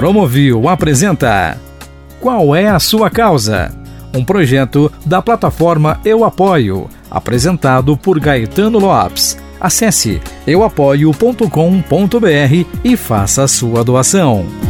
Promovil apresenta Qual é a sua causa? Um projeto da plataforma Eu Apoio, apresentado por Gaetano Lopes. Acesse euapoio.com.br e faça a sua doação.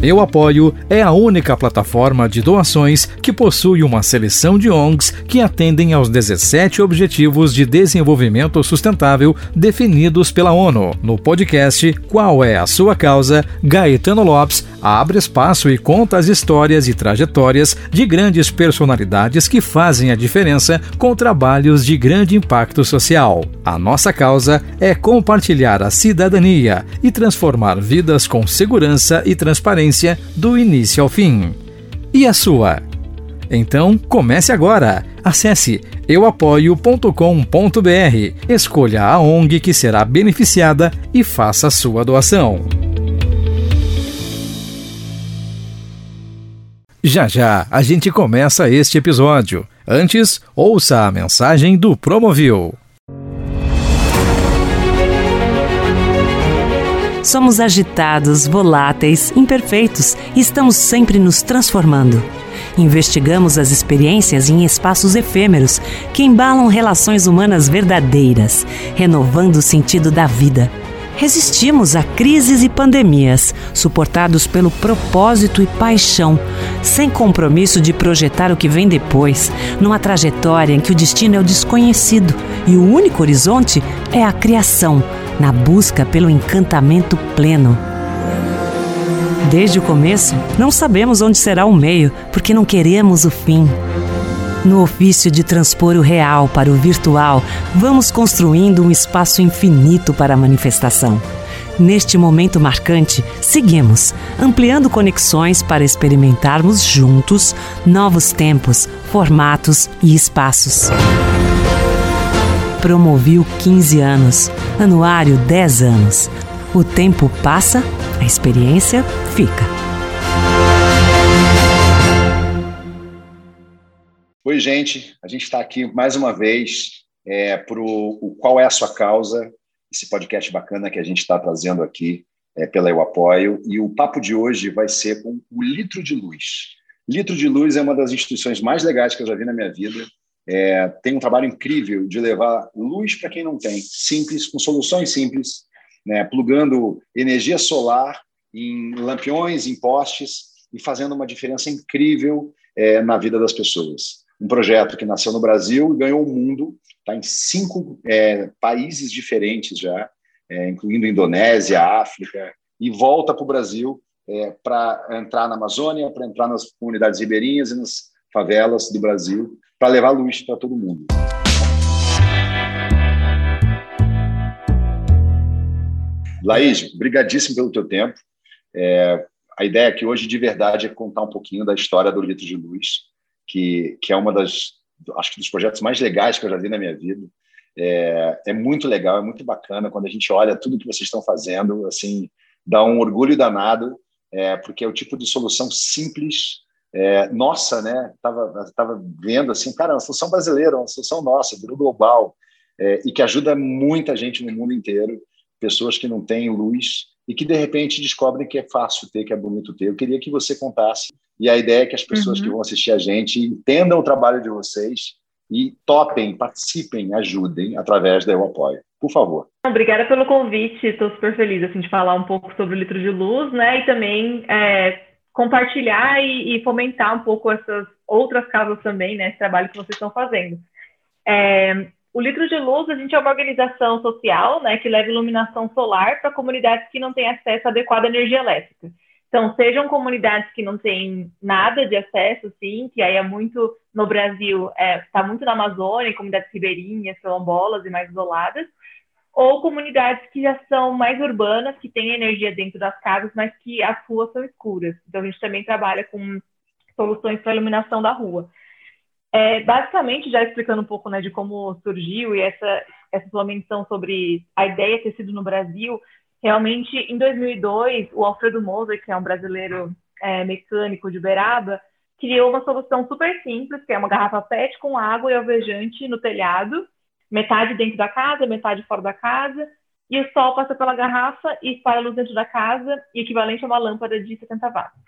Eu Apoio é a única plataforma de doações que possui uma seleção de ONGs que atendem aos 17 Objetivos de Desenvolvimento Sustentável definidos pela ONU. No podcast Qual é a Sua Causa? Gaetano Lopes abre espaço e conta as histórias e trajetórias de grandes personalidades que fazem a diferença com trabalhos de grande impacto social. A nossa causa é compartilhar a cidadania e transformar vidas com segurança e transparência do início ao fim. E a sua? Então, comece agora. Acesse euapoio.com.br, escolha a ONG que será beneficiada e faça a sua doação. Já já a gente começa este episódio. Antes, ouça a mensagem do Promovil. Somos agitados, voláteis, imperfeitos e estamos sempre nos transformando. Investigamos as experiências em espaços efêmeros que embalam relações humanas verdadeiras, renovando o sentido da vida. Resistimos a crises e pandemias, suportados pelo propósito e paixão, sem compromisso de projetar o que vem depois, numa trajetória em que o destino é o desconhecido e o único horizonte é a criação na busca pelo encantamento pleno. Desde o começo, não sabemos onde será o meio, porque não queremos o fim. No ofício de transpor o real para o virtual, vamos construindo um espaço infinito para a manifestação. Neste momento marcante, seguimos, ampliando conexões para experimentarmos juntos novos tempos, formatos e espaços. Promoviu 15 anos, anuário 10 anos. O tempo passa, a experiência fica. Oi, gente. A gente está aqui mais uma vez é, para o Qual é a Sua Causa, esse podcast bacana que a gente está trazendo aqui é, pela Eu Apoio. E o papo de hoje vai ser com o Litro de Luz. Litro de Luz é uma das instituições mais legais que eu já vi na minha vida é, tem um trabalho incrível de levar luz para quem não tem, simples, com soluções simples, né, plugando energia solar em lampiões, em postes e fazendo uma diferença incrível é, na vida das pessoas. Um projeto que nasceu no Brasil e ganhou o mundo, está em cinco é, países diferentes já, é, incluindo Indonésia, África, e volta para o Brasil é, para entrar na Amazônia, para entrar nas comunidades ribeirinhas e nas favelas do Brasil para levar luz para todo mundo. Laís, brigadíssimo pelo teu tempo. É, a ideia aqui hoje, de verdade, é contar um pouquinho da história do Litro de Luz, que, que é uma das, acho que dos projetos mais legais que eu já vi na minha vida. É, é muito legal, é muito bacana quando a gente olha tudo que vocês estão fazendo, assim, dá um orgulho danado, é, porque é o tipo de solução simples é, nossa, né? Tava, tava vendo assim, cara, uma solução brasileira, uma solução nossa, virou global é, e que ajuda muita gente no mundo inteiro, pessoas que não têm luz e que de repente descobrem que é fácil ter, que é bonito ter. Eu queria que você contasse e a ideia é que as pessoas uhum. que vão assistir a gente entendam o trabalho de vocês e topem, participem, ajudem através da Eu Apoio. Por favor. Obrigada pelo convite, estou super feliz assim, de falar um pouco sobre o litro de luz, né? E também é, compartilhar e, e, fomentar um pouco essas outras casas também, né, esse trabalho que vocês estão fazendo. É, o Litro de Luz, a gente é uma organização social, né, que leva iluminação solar para comunidades que não têm acesso à adequada energia elétrica. Então, sejam comunidades que não têm nada de acesso, sim, que aí é muito no Brasil, está é, tá muito na Amazônia, comunidades ribeirinhas, quilombolas e mais isoladas, ou comunidades que já são mais urbanas, que têm energia dentro das casas, mas que as ruas são escuras. Então, a gente também trabalha com soluções para iluminação da rua. É, basicamente, já explicando um pouco né, de como surgiu e essa, essa sua menção sobre a ideia ter sido no Brasil, realmente, em 2002, o Alfredo Moser, que é um brasileiro é, mecânico de Uberaba, criou uma solução super simples, que é uma garrafa PET com água e alvejante no telhado, metade dentro da casa, metade fora da casa, e o sol passa pela garrafa e espalha a luz dentro da casa, e equivalente a uma lâmpada de 70 watts.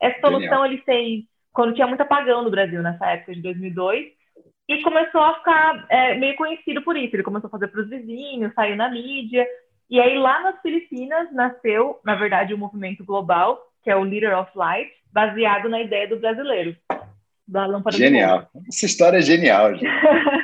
Essa solução ele fez quando tinha muito apagão no Brasil, nessa época de 2002, e começou a ficar é, meio conhecido por isso. Ele começou a fazer para os vizinhos, saiu na mídia, e aí lá nas Filipinas nasceu, na verdade, o um movimento global, que é o Leader of Light, baseado na ideia do brasileiro, da lâmpada Genial. Essa história é genial, gente.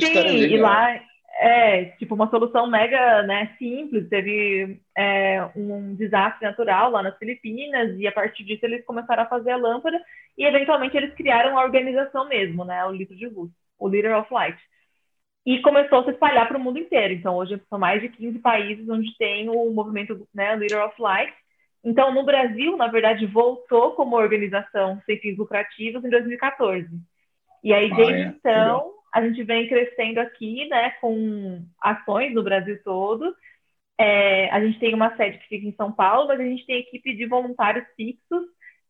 Sim, é e lá é tipo uma solução mega né, simples. Teve é, um desastre natural lá nas Filipinas e a partir disso eles começaram a fazer a lâmpada e eventualmente eles criaram a organização mesmo, né, o litro de luz, o Leader of Light. E começou a se espalhar para o mundo inteiro. Então hoje são mais de 15 países onde tem o movimento né, Leader of Light. Então no Brasil, na verdade, voltou como organização sem fins lucrativos em 2014. E aí desde ah, é. então a gente vem crescendo aqui, né, com ações no Brasil todo. É, a gente tem uma sede que fica em São Paulo, mas a gente tem equipe de voluntários fixos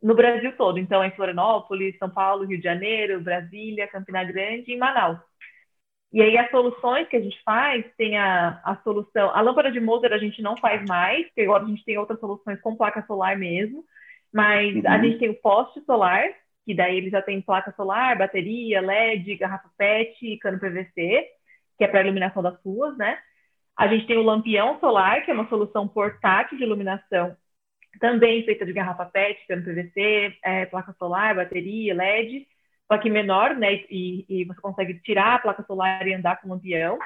no Brasil todo. Então, em Florianópolis, São Paulo, Rio de Janeiro, Brasília, Campina Grande e Manaus. E aí, as soluções que a gente faz, tem a, a solução... A lâmpada de Moser a gente não faz mais, porque agora a gente tem outras soluções com placa solar mesmo. Mas uhum. a gente tem o poste solar, que daí ele já tem placa solar, bateria, LED, garrafa PET cano PVC, que é para iluminação das ruas, né? A gente tem o lampião solar, que é uma solução portátil de iluminação, também feita de garrafa PET, cano PVC, é, placa solar, bateria, LED, só que menor, né? E, e você consegue tirar a placa solar e andar com o lampião.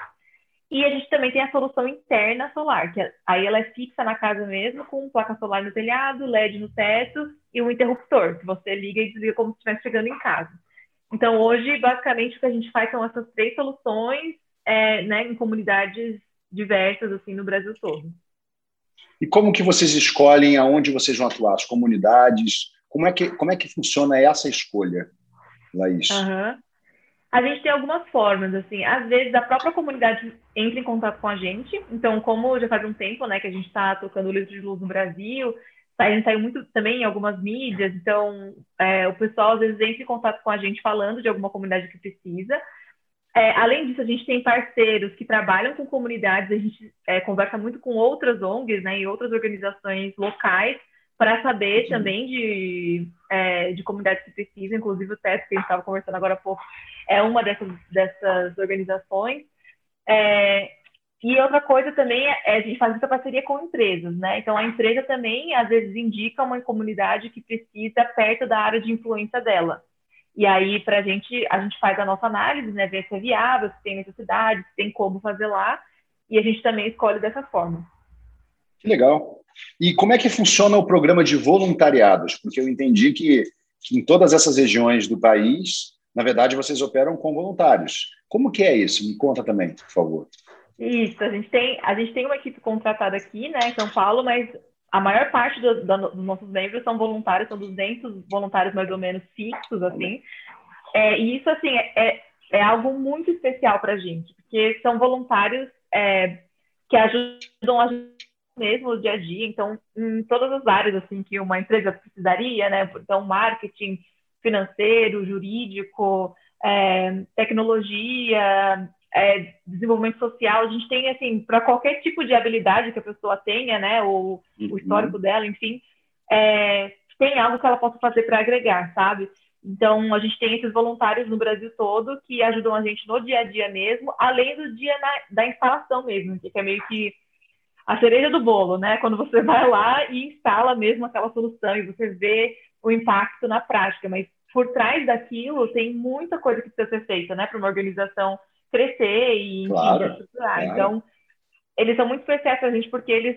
E a gente também tem a solução interna solar, que é, aí ela é fixa na casa mesmo, com placa solar no telhado, LED no teto e um interruptor, que você liga e desliga como se estivesse chegando em casa. Então, hoje, basicamente, o que a gente faz são essas três soluções é, né, em comunidades diversas, assim, no Brasil todo. E como que vocês escolhem aonde vocês vão atuar? As comunidades? Como é que, como é que funciona essa escolha, Laís? Uhum. A gente tem algumas formas, assim, às vezes a própria comunidade entra em contato com a gente, então, como já faz um tempo, né, que a gente está tocando o Litro de Luz no Brasil, a gente saiu muito também em algumas mídias, então é, o pessoal às vezes entra em contato com a gente falando de alguma comunidade que precisa. É, além disso, a gente tem parceiros que trabalham com comunidades, a gente é, conversa muito com outras ONGs né, e outras organizações locais para saber também de, é, de comunidades que precisam, inclusive o TES, que a gente estava conversando agora há pouco, é uma dessas, dessas organizações. É, e outra coisa também é, é a gente faz muita parceria com empresas, né? Então a empresa também às vezes indica uma comunidade que precisa perto da área de influência dela. E aí para a gente a gente faz a nossa análise, né? Ver se é viável, se tem necessidade, se tem como fazer lá. E a gente também escolhe dessa forma. Que legal. E como é que funciona o programa de voluntariados? Porque eu entendi que, que em todas essas regiões do país, na verdade, vocês operam com voluntários. Como que é isso? Me conta também, por favor. Isso, a gente tem, a gente tem uma equipe contratada aqui, né, em São Paulo, mas a maior parte do, do, dos nossos membros são voluntários, são 200 voluntários mais ou menos fixos, assim. É, e isso, assim, é, é, é algo muito especial para a gente, porque são voluntários é, que ajudam a gente mesmo no dia a dia, então, em todas as áreas, assim, que uma empresa precisaria, né, então, marketing, financeiro, jurídico, é, tecnologia, é, desenvolvimento social, a gente tem, assim, para qualquer tipo de habilidade que a pessoa tenha, né, o, uhum. o histórico dela, enfim, é, tem algo que ela possa fazer para agregar, sabe? Então, a gente tem esses voluntários no Brasil todo que ajudam a gente no dia a dia mesmo, além do dia na, da instalação mesmo, que é meio que a cereja do bolo, né? Quando você vai lá e instala mesmo aquela solução e você vê o impacto na prática, mas por trás daquilo tem muita coisa que precisa ser feita, né, para uma organização crescer e claro, estruturar. Claro. Então, eles são muito especiais para a gente porque eles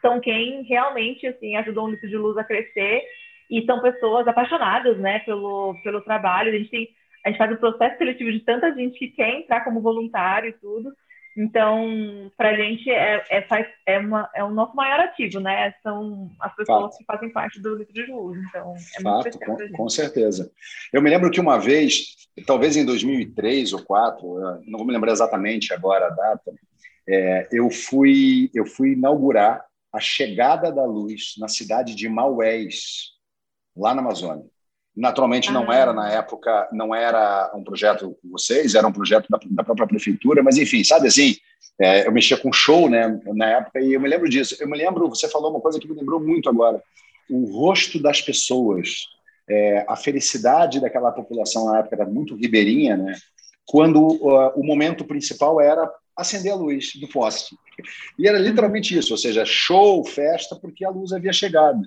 são quem realmente assim ajudou o Litro de Luz a crescer e são pessoas apaixonadas, né, pelo pelo trabalho. A gente tem a gente faz o um processo seletivo de tanta gente que quer entrar como voluntário e tudo. Então, para a gente é, é, faz, é, uma, é o nosso maior ativo, né? São as pessoas Fato. que fazem parte do litro de luz. Então, é Fato, muito com, com, certeza. Eu me lembro que uma vez, talvez em 2003 ou 2004, não vou me lembrar exatamente agora a data, é, eu, fui, eu fui inaugurar a chegada da luz na cidade de Maués, lá na Amazônia. Naturalmente não ah. era na época, não era um projeto com vocês, era um projeto da, da própria prefeitura, mas enfim, sabe assim, É, eu mexia com show, né, na época, e eu me lembro disso. Eu me lembro, você falou uma coisa que me lembrou muito agora. O rosto das pessoas, é, a felicidade daquela população na época era muito ribeirinha, né? Quando uh, o momento principal era acender a luz do poste. E era literalmente isso, ou seja, show, festa, porque a luz havia chegado.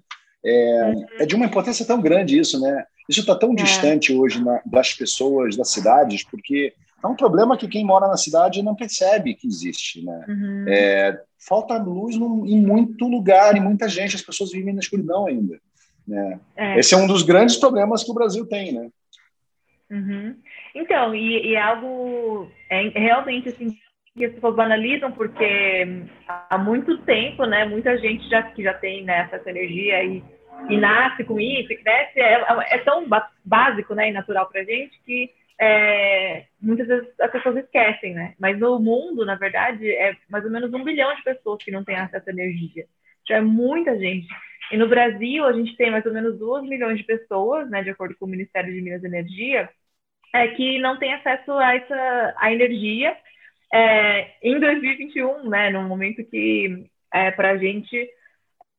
É, uhum. é de uma importância tão grande isso, né? Isso está tão é. distante hoje na, das pessoas, das cidades, porque é um problema que quem mora na cidade não percebe que existe, né? Uhum. É, falta luz em muito lugar, em muita gente, as pessoas vivem na escuridão ainda. Né? É. Esse é um dos grandes problemas que o Brasil tem, né? Uhum. Então, e, e é algo é, realmente assim que as pessoas banalizam porque há muito tempo, né, muita gente já que já tem né, essa energia e, e nasce com isso, e cresce, é, é tão básico, né, e natural para gente que é, muitas vezes as pessoas esquecem, né? Mas no mundo, na verdade, é mais ou menos um bilhão de pessoas que não têm acesso à energia. Já é muita gente. E no Brasil, a gente tem mais ou menos 2 milhões de pessoas, né, de acordo com o Ministério de Minas e Energia, é, que não têm acesso a essa a energia é, em 2021, né, num momento que é, para a gente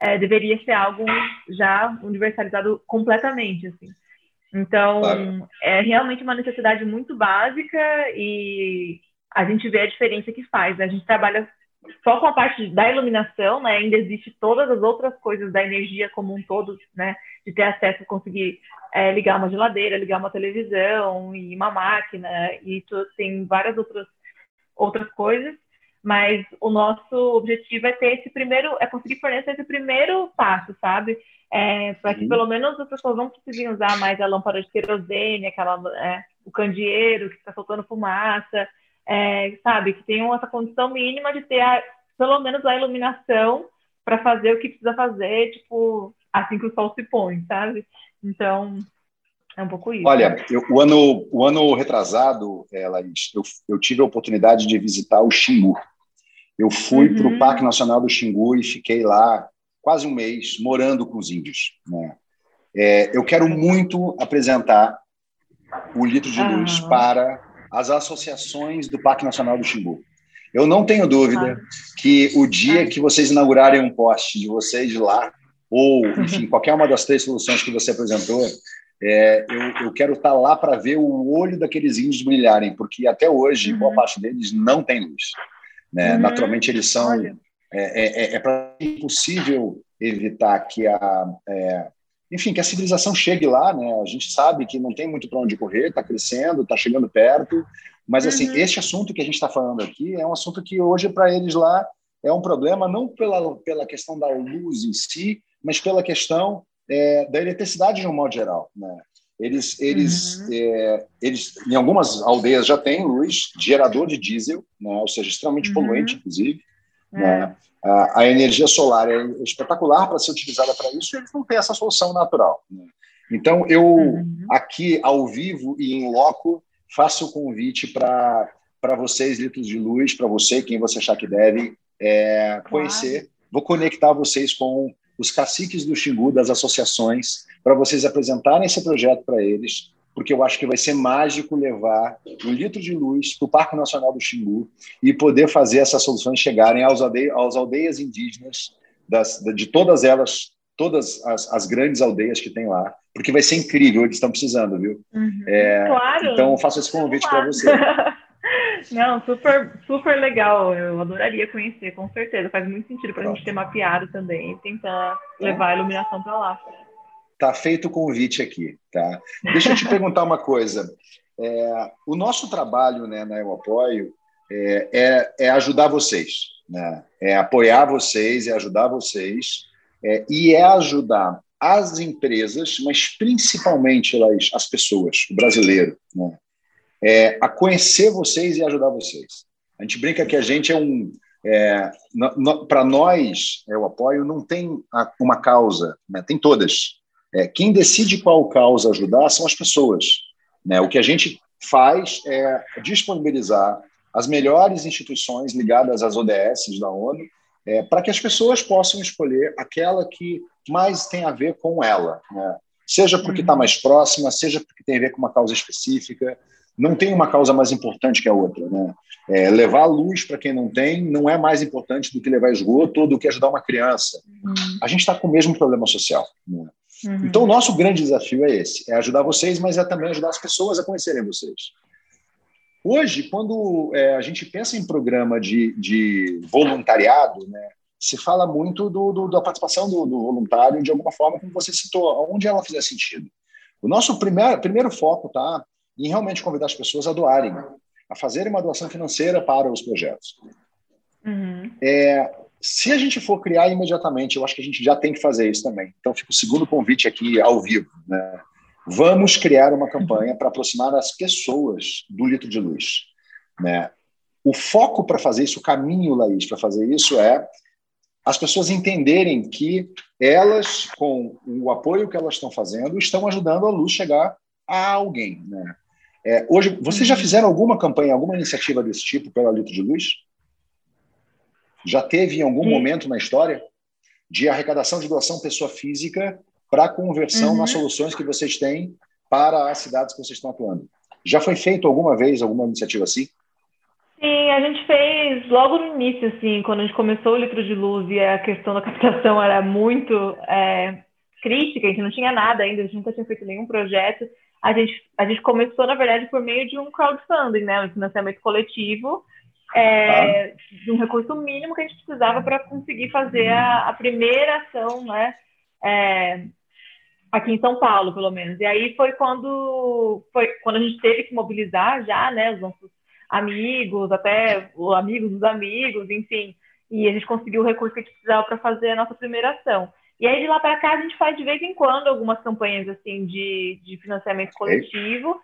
é, deveria ser algo já universalizado completamente, assim. Então, claro. é realmente uma necessidade muito básica e a gente vê a diferença que faz. Né? A gente trabalha só com a parte da iluminação, né? Ainda existe todas as outras coisas da energia como um todo, né? De ter acesso, conseguir é, ligar uma geladeira, ligar uma televisão e uma máquina e tem várias outras outras coisas, mas o nosso objetivo é ter esse primeiro, é conseguir fornecer esse primeiro passo, sabe? É, para que pelo menos as pessoas não precisem usar mais a lâmpada de querosene, aquela, é, o candeeiro que está soltando fumaça, é, sabe? Que tenham essa condição mínima de ter a, pelo menos a iluminação para fazer o que precisa fazer, tipo, assim que o sol se põe, sabe? Então, é um pouco isso. Olha, eu, o, ano, o ano retrasado, é, Laís, eu, eu tive a oportunidade de visitar o Xingu. Eu fui uhum. para o Parque Nacional do Xingu e fiquei lá quase um mês morando com os índios. Né? É, eu quero muito apresentar o litro de luz uhum. para as associações do Parque Nacional do Xingu. Eu não tenho dúvida ah. que o dia que vocês inaugurarem um poste de vocês lá, ou, enfim, qualquer uma das três soluções que você apresentou, é, eu, eu, quero estar lá para ver o olho daqueles índios brilharem, porque até hoje, uhum. boa parte deles não tem luz. Né? Uhum. Naturalmente, eles são. É, é, é, é impossível evitar que a. É, enfim, que a civilização chegue lá, né? A gente sabe que não tem muito para onde correr, está crescendo, está chegando perto, mas assim, uhum. este assunto que a gente está falando aqui é um assunto que hoje para eles lá é um problema não pela pela questão da luz em si, mas pela questão é, da eletricidade de um modo geral. Né? Eles, eles, uhum. é, eles, em algumas aldeias já tem luz, gerador de diesel, né? ou seja, extremamente uhum. poluente, inclusive. É. Né? A, a, energia solar é espetacular para ser utilizada para isso, e eles não têm essa solução natural. Né? Então, eu, uhum. aqui, ao vivo e em loco, faço o convite para vocês, litros de luz, para você, quem você achar que deve, é, conhecer. Vou conectar vocês com os caciques do Xingu, das associações, para vocês apresentarem esse projeto para eles, porque eu acho que vai ser mágico levar um litro de luz para o Parque Nacional do Xingu e poder fazer essas soluções chegarem aos, aldeia, aos aldeias indígenas, das, de todas elas, todas as, as, grandes aldeias que tem lá, porque vai ser incrível, eles estão precisando, viu? Uhum, é, claro. Então, eu faço esse convite para você. Não, super, super legal. Eu adoraria conhecer, com certeza. Faz muito sentido para a gente ter mapeado também e tentar levar a iluminação para lá. Tá feito o convite aqui, tá? Deixa eu te perguntar uma coisa. É, o nosso trabalho né, na Eu Apoio é, é, é, ajudar vocês, né? É apoiar vocês, é ajudar vocês é, e é ajudar as empresas, mas principalmente as, as pessoas, o brasileiro, né? É, a conhecer vocês e ajudar vocês. A gente brinca que a gente é um. É, Para nós, é, o apoio não tem uma causa, né? tem todas. É, quem decide qual causa ajudar são as pessoas. Né? O que a gente faz é disponibilizar as melhores instituições ligadas às ODS da ONU é, para que as pessoas possam escolher aquela que mais tem a ver com ela. Né? Seja porque está uhum. mais próxima, seja porque tem a ver com uma causa específica, não tem uma causa mais importante que a outra. Né? É, levar luz para quem não tem não é mais importante do que levar esgoto ou do que ajudar uma criança. Uhum. A gente está com o mesmo problema social. Né? Uhum. Então, o nosso grande desafio é esse: é ajudar vocês, mas é também ajudar as pessoas a conhecerem vocês. Hoje, quando é, a gente pensa em programa de, de voluntariado, né, se fala muito do, do, da participação do, do, voluntário de alguma forma, como você citou, onde ela fizer sentido. O nosso primeiro, primeiro foco está em realmente convidar as pessoas a doarem, a fazerem uma doação financeira para os projetos. Uhum. É, se a gente for criar imediatamente, eu acho que a gente já tem que fazer isso também. Então, fica o segundo convite aqui ao vivo. Né? Vamos criar uma campanha para aproximar as pessoas do litro de luz. Né? O foco para fazer isso, o caminho, Laís, para fazer isso é as pessoas entenderem que elas, com o apoio que elas estão fazendo, estão ajudando a luz chegar a alguém. Né? É, hoje, vocês já uhum. fizeram alguma campanha, alguma iniciativa desse tipo pela Litro de Luz? Já teve em algum Sim. momento na história de arrecadação de doação pessoa física para conversão uhum. nas soluções que vocês têm para as cidades que vocês estão atuando? Já foi feito alguma vez alguma iniciativa assim? Sim, a gente fez logo no início, assim, quando a gente começou o litro de luz e a questão da captação era muito é, crítica, a gente não tinha nada ainda, a gente nunca tinha feito nenhum projeto. A gente, a gente começou, na verdade, por meio de um crowdfunding, né, um financiamento coletivo, é, ah. de um recurso mínimo que a gente precisava para conseguir fazer a, a, primeira ação, né, é, aqui em São Paulo, pelo menos. E aí foi quando, foi quando a gente teve que mobilizar já, né, os nossos amigos, até os amigos dos amigos, enfim. E a gente conseguiu o recurso que a gente precisava para fazer a nossa primeira ação. E aí, de lá para cá, a gente faz de vez em quando algumas campanhas assim de, de financiamento coletivo.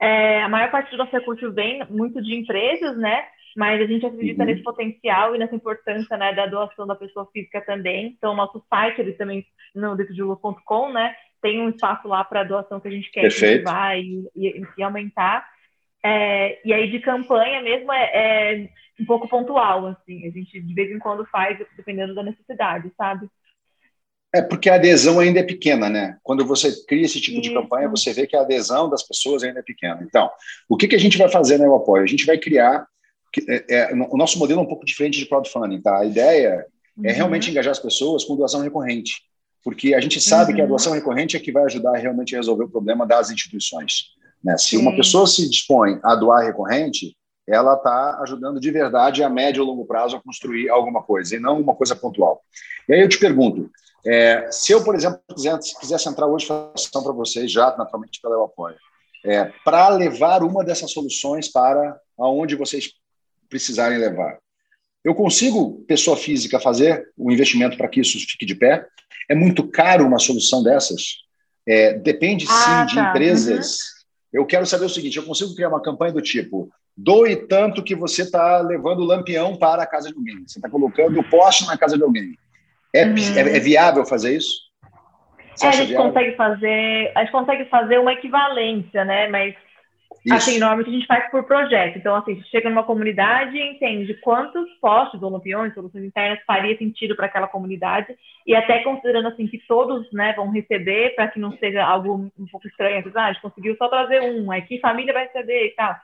É, a maior parte do nosso recurso vem muito de empresas, né? Mas a gente acredita uhum. nesse potencial e nessa importância né, da doação da pessoa física também. Então, nosso site, ele também, no detrodiluz.com, né? Tem um espaço lá para doação que a gente quer incentivar e, e, e aumentar. É, e aí de campanha mesmo é, é, um pouco pontual, assim, a gente de vez em quando faz, dependendo da necessidade, sabe? É porque a adesão ainda é pequena, né? Quando você cria esse tipo de campanha, você vê que a adesão das pessoas ainda é pequena. Então, o que, que a gente vai fazer no Apoio? A gente vai criar. É, é, o nosso modelo é um pouco diferente de crowdfunding, tá? A ideia uhum. é realmente engajar as pessoas com doação recorrente, porque a gente sabe uhum. que a uhum. doação recorrente é que vai ajudar a realmente resolver o problema das instituições. Né? Se Sim. uma pessoa se dispõe a doar recorrente, ela está ajudando de verdade a médio ou longo prazo a construir alguma coisa, e não uma coisa pontual. E aí eu te pergunto, é, se eu, por exemplo, quisesse, quisesse entrar hoje ação para vocês, já naturalmente pelo apoio, é, para levar uma dessas soluções para aonde vocês precisarem levar, eu consigo, pessoa física, fazer o um investimento para que isso fique de pé? É muito caro uma solução dessas? É, depende, sim, ah, de tá. empresas... Uhum eu quero saber o seguinte: eu consigo criar uma campanha do tipo doe tanto que você está levando o lampião para a casa de alguém, você está colocando o poste na casa de alguém. É, uhum. é, é viável fazer isso? É, a gente viável? consegue fazer, a gente consegue fazer uma equivalência, né? Mas isso. Assim, normalmente a gente faz por projeto. Então, assim, chega numa comunidade e entende quantos postos ou lampiões, soluções internas faria sentido para aquela comunidade e até considerando assim que todos, né, vão receber para que não seja algo um pouco estranho, ah, a gente conseguiu só trazer um, aqui família vai receber e tal.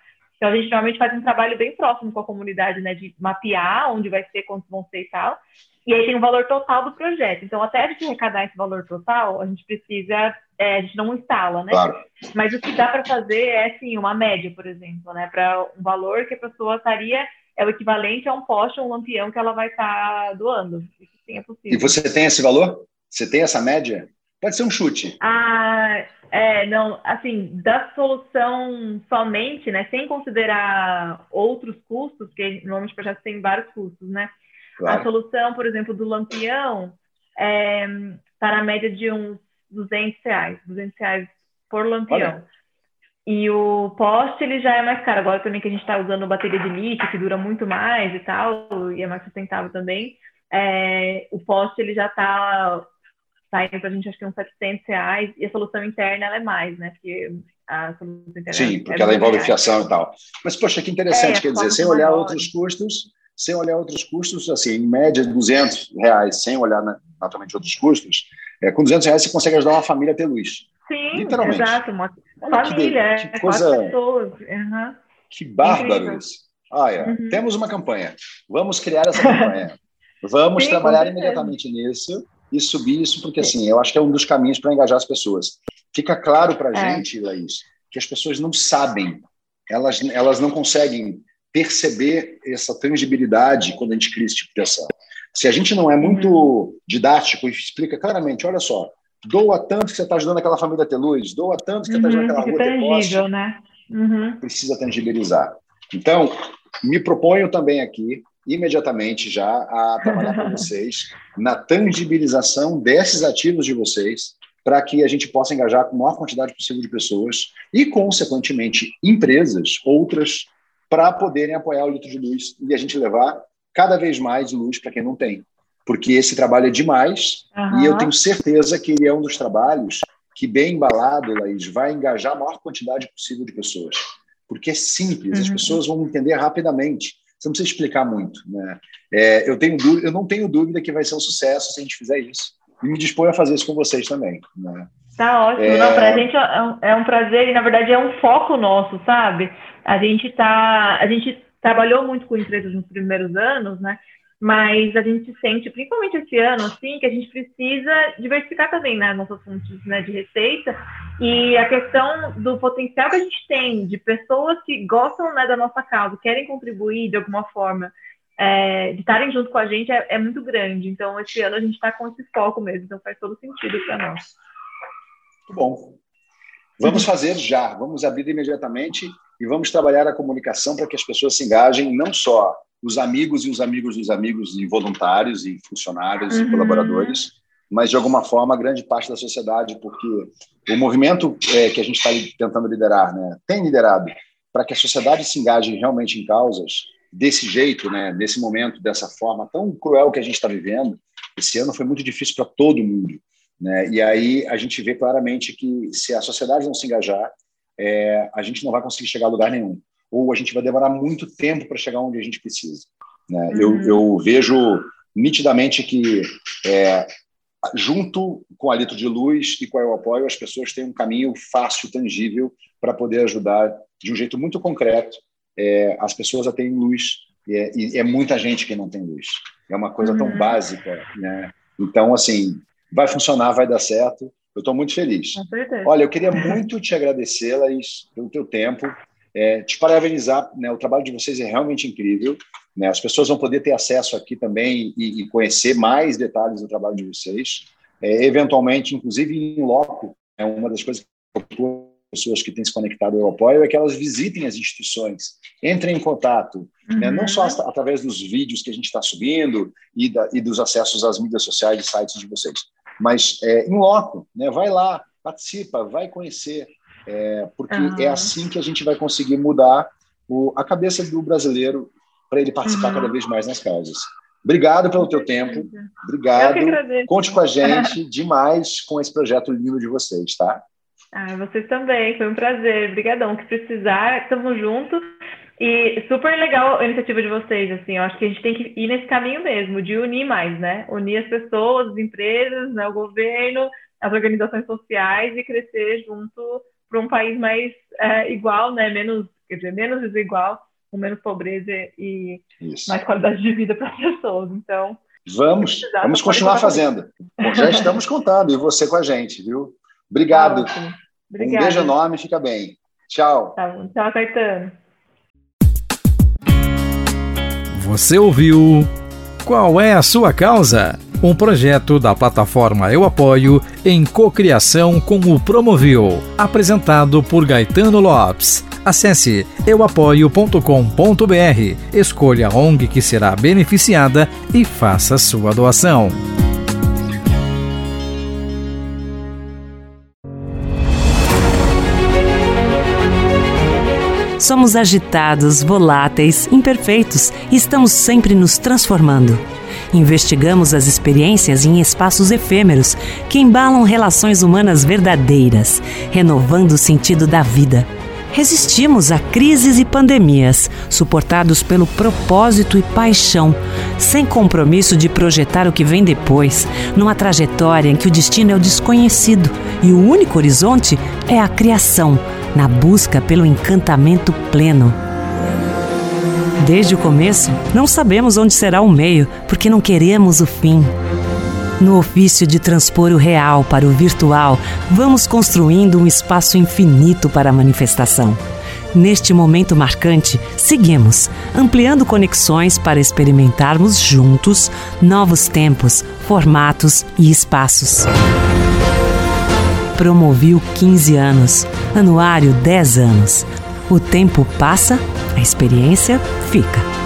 Então, a gente normalmente faz um trabalho bem próximo com a comunidade, né, de mapear onde vai ser, quantos vão ser e tal. E aí tem o valor total do projeto. Então, até a gente arrecadar esse valor total, a gente precisa, é, a gente não instala, né? Claro. Mas o que dá para fazer é, assim, uma média, por exemplo, né? Para um valor que a pessoa estaria, é o equivalente a um poste ou um lampião que ela vai estar tá doando. Isso sim é possível. E você tem esse valor? Você tem essa média? Pode ser um chute. Ah, é, não, assim, da solução somente, né? Sem considerar outros custos, porque normalmente o projeto tem vários custos, né? Claro. A solução, por exemplo, do lampião está é, tá na média de uns 200 reais, 200 reais por lampião. Olha. E o poste, ele já é mais caro. Agora também que a gente está usando bateria de lítio, que dura muito mais e tal, e é mais sustentável também, é, o poste, ele já está saindo para a gente, acho que uns 700 reais, e a solução interna, ela é mais, né? Porque a solução interna Sim, porque é ela envolve reais. fiação e tal. Mas, poxa, que interessante, é, quer dizer, sem olhar outros custos sem olhar outros custos, assim, em média 200 reais, sem olhar naturalmente outros custos, é, com 200 reais você consegue ajudar uma família a ter luz. Sim, Literalmente. exato. Família, que, que é, coisa... pessoas. Uhum. Que bárbaro isso. Ah, é. uhum. Temos uma campanha. Vamos criar essa campanha. Vamos Sim, trabalhar imediatamente nisso e subir isso, porque assim, eu acho que é um dos caminhos para engajar as pessoas. Fica claro para a é. gente, Laís, que as pessoas não sabem, elas, elas não conseguem perceber essa tangibilidade quando a gente cria esse tipo de ação. Se a gente não é muito uhum. didático e explica claramente, olha só, doa tanto que você está ajudando aquela família a ter luz, doa tanto que você está ajudando uhum, aquela rua a ter poste, né? Uhum. precisa tangibilizar. Então, me proponho também aqui, imediatamente já, a trabalhar com vocês na tangibilização desses ativos de vocês, para que a gente possa engajar com a maior quantidade possível de pessoas e, consequentemente, empresas, outras, para poderem apoiar o litro de luz e a gente levar cada vez mais luz para quem não tem. Porque esse trabalho é demais uhum. e eu tenho certeza que ele é um dos trabalhos que, bem embalado, Laís, vai engajar a maior quantidade possível de pessoas. Porque é simples, uhum. as pessoas vão entender rapidamente. Você não precisa explicar muito. Né? É, eu, tenho eu não tenho dúvida que vai ser um sucesso se a gente fizer isso. E me disponho a fazer isso com vocês também. Né? Tá ótimo. É... Não, pra gente é um, é um prazer e, na verdade, é um foco nosso, sabe? A gente tá. A gente trabalhou muito com empresas nos primeiros anos, né? Mas a gente sente, principalmente esse ano, assim, que a gente precisa diversificar também né, nossas fontes né, de receita e a questão do potencial que a gente tem de pessoas que gostam né, da nossa causa, querem contribuir de alguma forma, é, de estarem junto com a gente é, é, muito grande. Então, esse ano a gente está com esse foco mesmo, então faz todo sentido para nós. Muito bom. Vamos fazer já, vamos abrir imediatamente e vamos trabalhar a comunicação para que as pessoas se engajem, não só os amigos e os amigos dos amigos e voluntários e funcionários uhum. e colaboradores, mas de alguma forma a grande parte da sociedade, porque o movimento é, que a gente está tentando liderar, né, tem liderado para que a sociedade se engaje realmente em causas desse jeito, né, nesse momento, dessa forma tão cruel que a gente está vivendo. Esse ano foi muito difícil para todo mundo. Né? E aí a gente vê claramente que se a sociedade não se engajar, é, a gente não vai conseguir chegar a lugar nenhum. Ou a gente vai demorar muito tempo para chegar onde a gente precisa. Né? Uhum. Eu, eu, vejo nitidamente que, é, junto com a Litro de Luz e com o Apoio, as pessoas têm um caminho fácil, tangível, para poder ajudar de um jeito muito concreto é, as pessoas a terem luz. E é, e é, muita gente que não tem luz. É uma coisa uhum. tão básica. Né? Então, assim, vai funcionar, vai dar certo. Eu estou muito feliz. Olha, eu queria muito te agradecer, Laís, pelo teu tempo, é, te parabenizar. Né, o trabalho de vocês é realmente incrível. Né, as pessoas vão poder ter acesso aqui também e, e conhecer mais detalhes do trabalho de vocês. É, eventualmente, inclusive em loco, é uma das coisas que eu pessoas que têm se conectado ao apoio é que elas visitem as instituições, entrem em contato, uhum. né? não só uhum. através dos vídeos que a gente está subindo e, da, e, dos acessos às mídias sociais e sites de vocês, mas é, em loco, né? vai lá, participa, vai conhecer, é, porque uhum. é assim que a gente vai conseguir mudar o, a cabeça do brasileiro para ele participar uhum. cada vez mais nas causas. Obrigado pelo teu tempo. Obrigado. Conte com a gente demais com esse projeto lindo de vocês, tá? Ah, vocês também. Foi um prazer. Obrigadão. Que precisar, estamos juntos. E super legal a iniciativa de vocês, assim, eu acho que a gente tem que ir nesse caminho mesmo, de unir mais, né? Unir as pessoas, as empresas, né? o governo, as organizações sociais e crescer junto para um país mais é, igual, né? Menos, quer dizer, menos desigual, com menos pobreza e Isso. mais qualidade de vida para as pessoas. Então, vamos, vamos continuar fazendo. Bom, já estamos contando e você com a gente, viu? Obrigado. Um beijo enorme, fica bem. Tchau. Tá bom. Tchau, Caetano. Você ouviu Qual é a sua causa? Um projeto da plataforma Eu Apoio em cocriação com o Promovil, apresentado por Gaetano Lopes. Acesse euapoio.com.br, escolha a ONG que será beneficiada e faça sua doação. Somos agitados, voláteis, imperfeitos e estamos sempre nos transformando. Investigamos as experiências em espaços efêmeros que embalam relações humanas verdadeiras, renovando o sentido da vida Resistimos a crises e pandemias, suportados pelo propósito e paixão, sem compromisso de projetar o que vem depois, numa trajetória em que o destino é o desconhecido e o único horizonte é a criação, na busca pelo encantamento pleno. Desde o começo, não sabemos onde será o meio, porque não queremos o fim. No ofício de transpor o real para o virtual, vamos construindo um espaço infinito para a manifestação. Neste momento marcante, seguimos, ampliando conexões para experimentarmos juntos novos tempos, formatos e espaços. Promoviu 15 anos, anuário 10 anos. O tempo passa, a experiência fica.